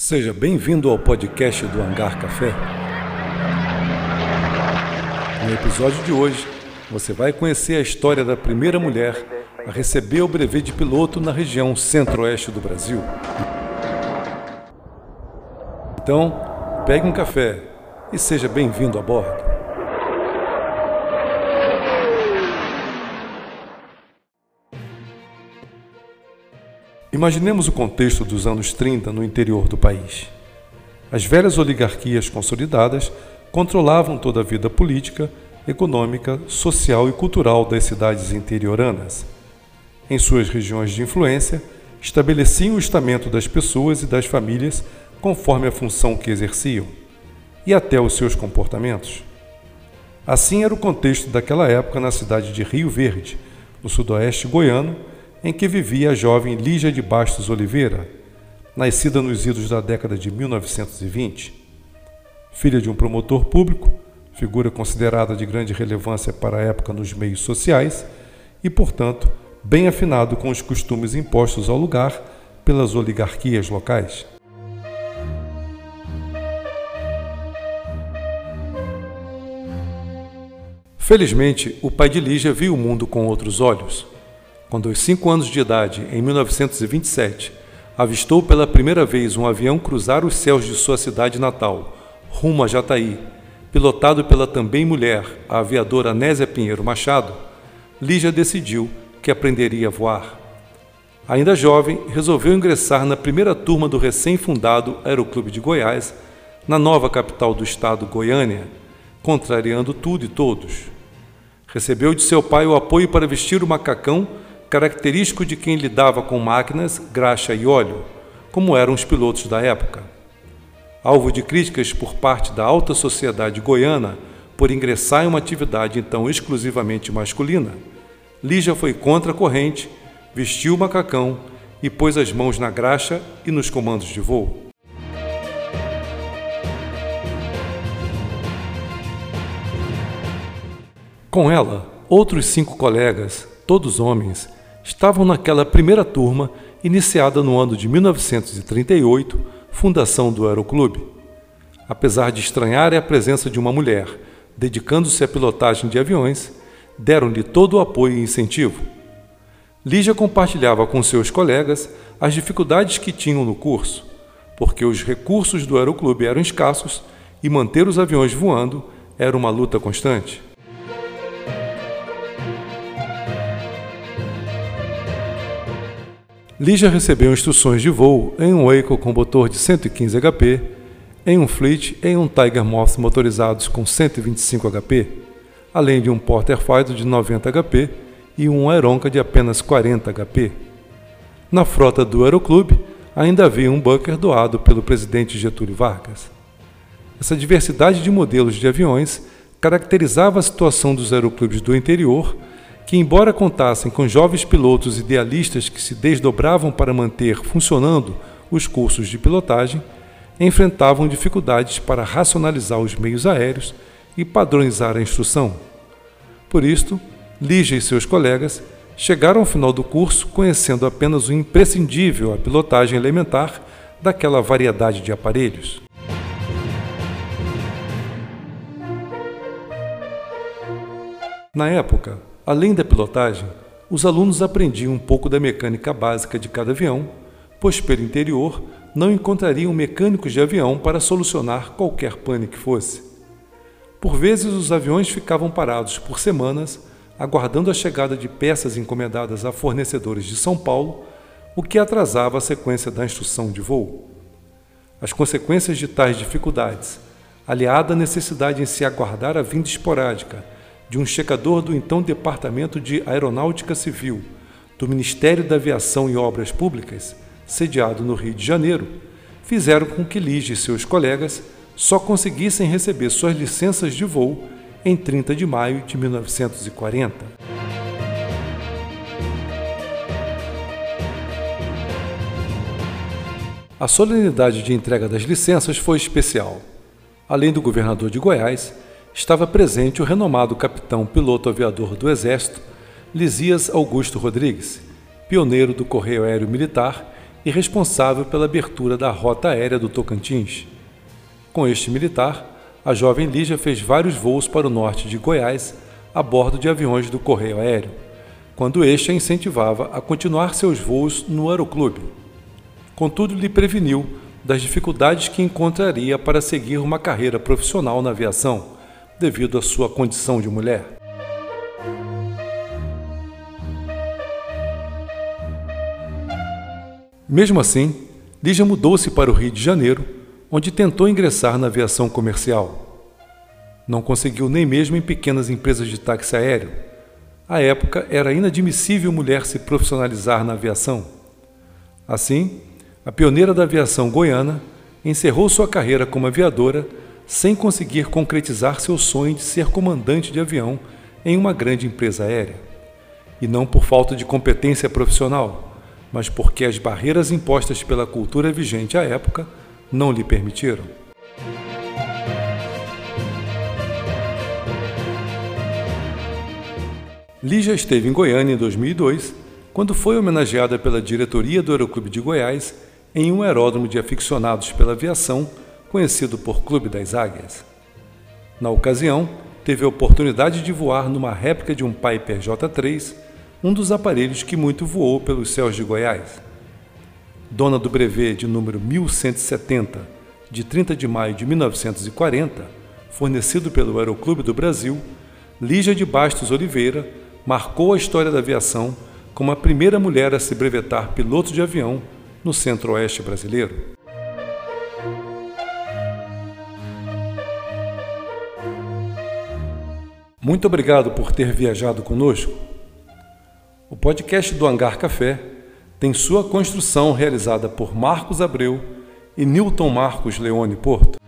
Seja bem-vindo ao podcast do Hangar Café. No episódio de hoje, você vai conhecer a história da primeira mulher a receber o brevet de piloto na região centro-oeste do Brasil. Então, pegue um café e seja bem-vindo a bordo. Imaginemos o contexto dos anos 30 no interior do país. As velhas oligarquias consolidadas controlavam toda a vida política, econômica, social e cultural das cidades interioranas. Em suas regiões de influência, estabeleciam o estamento das pessoas e das famílias conforme a função que exerciam, e até os seus comportamentos. Assim era o contexto daquela época na cidade de Rio Verde, no sudoeste goiano, em que vivia a jovem Lígia de Bastos Oliveira, nascida nos idos da década de 1920. Filha de um promotor público, figura considerada de grande relevância para a época nos meios sociais e, portanto, bem afinado com os costumes impostos ao lugar pelas oligarquias locais. Felizmente, o pai de Lígia viu o mundo com outros olhos. Quando aos cinco anos de idade, em 1927, avistou pela primeira vez um avião cruzar os céus de sua cidade natal, rumo a Jataí, pilotado pela também mulher, a aviadora Nésia Pinheiro Machado, Lígia decidiu que aprenderia a voar. Ainda jovem, resolveu ingressar na primeira turma do recém-fundado Aeroclube de Goiás, na nova capital do estado, Goiânia, contrariando tudo e todos. Recebeu de seu pai o apoio para vestir o macacão característico de quem lidava com máquinas, graxa e óleo, como eram os pilotos da época. Alvo de críticas por parte da alta sociedade goiana por ingressar em uma atividade então exclusivamente masculina, Lígia foi contra a corrente, vestiu o macacão e pôs as mãos na graxa e nos comandos de voo. Com ela, outros cinco colegas, todos homens, estavam naquela primeira turma iniciada no ano de 1938, fundação do Aeroclube. Apesar de estranharem a presença de uma mulher dedicando-se à pilotagem de aviões, deram-lhe todo o apoio e incentivo. Lígia compartilhava com seus colegas as dificuldades que tinham no curso, porque os recursos do Aeroclube eram escassos e manter os aviões voando era uma luta constante. Lígia recebeu instruções de voo em um Waco com motor de 115 HP, em um Fleet e em um Tiger Moth motorizados com 125 HP, além de um Porter Fighter de 90 HP e um Aeronca de apenas 40 HP. Na frota do Aeroclube ainda havia um bunker doado pelo presidente Getúlio Vargas. Essa diversidade de modelos de aviões caracterizava a situação dos aeroclubes do interior que, embora contassem com jovens pilotos idealistas que se desdobravam para manter funcionando os cursos de pilotagem, enfrentavam dificuldades para racionalizar os meios aéreos e padronizar a instrução. Por isto, Lígia e seus colegas chegaram ao final do curso conhecendo apenas o imprescindível a pilotagem elementar daquela variedade de aparelhos. Na época, Além da pilotagem, os alunos aprendiam um pouco da mecânica básica de cada avião, pois pelo interior não encontrariam mecânicos de avião para solucionar qualquer pane que fosse. Por vezes, os aviões ficavam parados por semanas, aguardando a chegada de peças encomendadas a fornecedores de São Paulo, o que atrasava a sequência da instrução de voo. As consequências de tais dificuldades, aliada à necessidade em se aguardar a vinda esporádica de um checador do então Departamento de Aeronáutica Civil do Ministério da Aviação e Obras Públicas, sediado no Rio de Janeiro, fizeram com que Lige e seus colegas só conseguissem receber suas licenças de voo em 30 de maio de 1940. A solenidade de entrega das licenças foi especial. Além do governador de Goiás, estava presente o renomado capitão piloto aviador do Exército, Lisias Augusto Rodrigues, pioneiro do Correio Aéreo Militar e responsável pela abertura da rota aérea do Tocantins. Com este militar, a jovem Lígia fez vários voos para o norte de Goiás a bordo de aviões do Correio Aéreo, quando este a incentivava a continuar seus voos no aeroclube. Contudo, lhe preveniu das dificuldades que encontraria para seguir uma carreira profissional na aviação, devido à sua condição de mulher. Mesmo assim, Lígia mudou-se para o Rio de Janeiro, onde tentou ingressar na aviação comercial. Não conseguiu nem mesmo em pequenas empresas de táxi aéreo. À época, era inadmissível mulher se profissionalizar na aviação. Assim, a pioneira da aviação goiana encerrou sua carreira como aviadora sem conseguir concretizar seu sonho de ser comandante de avião em uma grande empresa aérea. E não por falta de competência profissional mas porque as barreiras impostas pela cultura vigente à época não lhe permitiram. Lígia esteve em Goiânia em 2002, quando foi homenageada pela diretoria do Aeroclube de Goiás em um aeródromo de aficionados pela aviação, conhecido por Clube das Águias. Na ocasião, teve a oportunidade de voar numa réplica de um Piper J3 um dos aparelhos que muito voou pelos céus de Goiás. Dona do brevet de número 1170, de 30 de maio de 1940, fornecido pelo Aeroclube do Brasil, Lígia de Bastos Oliveira marcou a história da aviação como a primeira mulher a se brevetar piloto de avião no centro-oeste brasileiro. Muito obrigado por ter viajado conosco. O podcast do Hangar Café tem sua construção realizada por Marcos Abreu e Newton Marcos Leone Porto.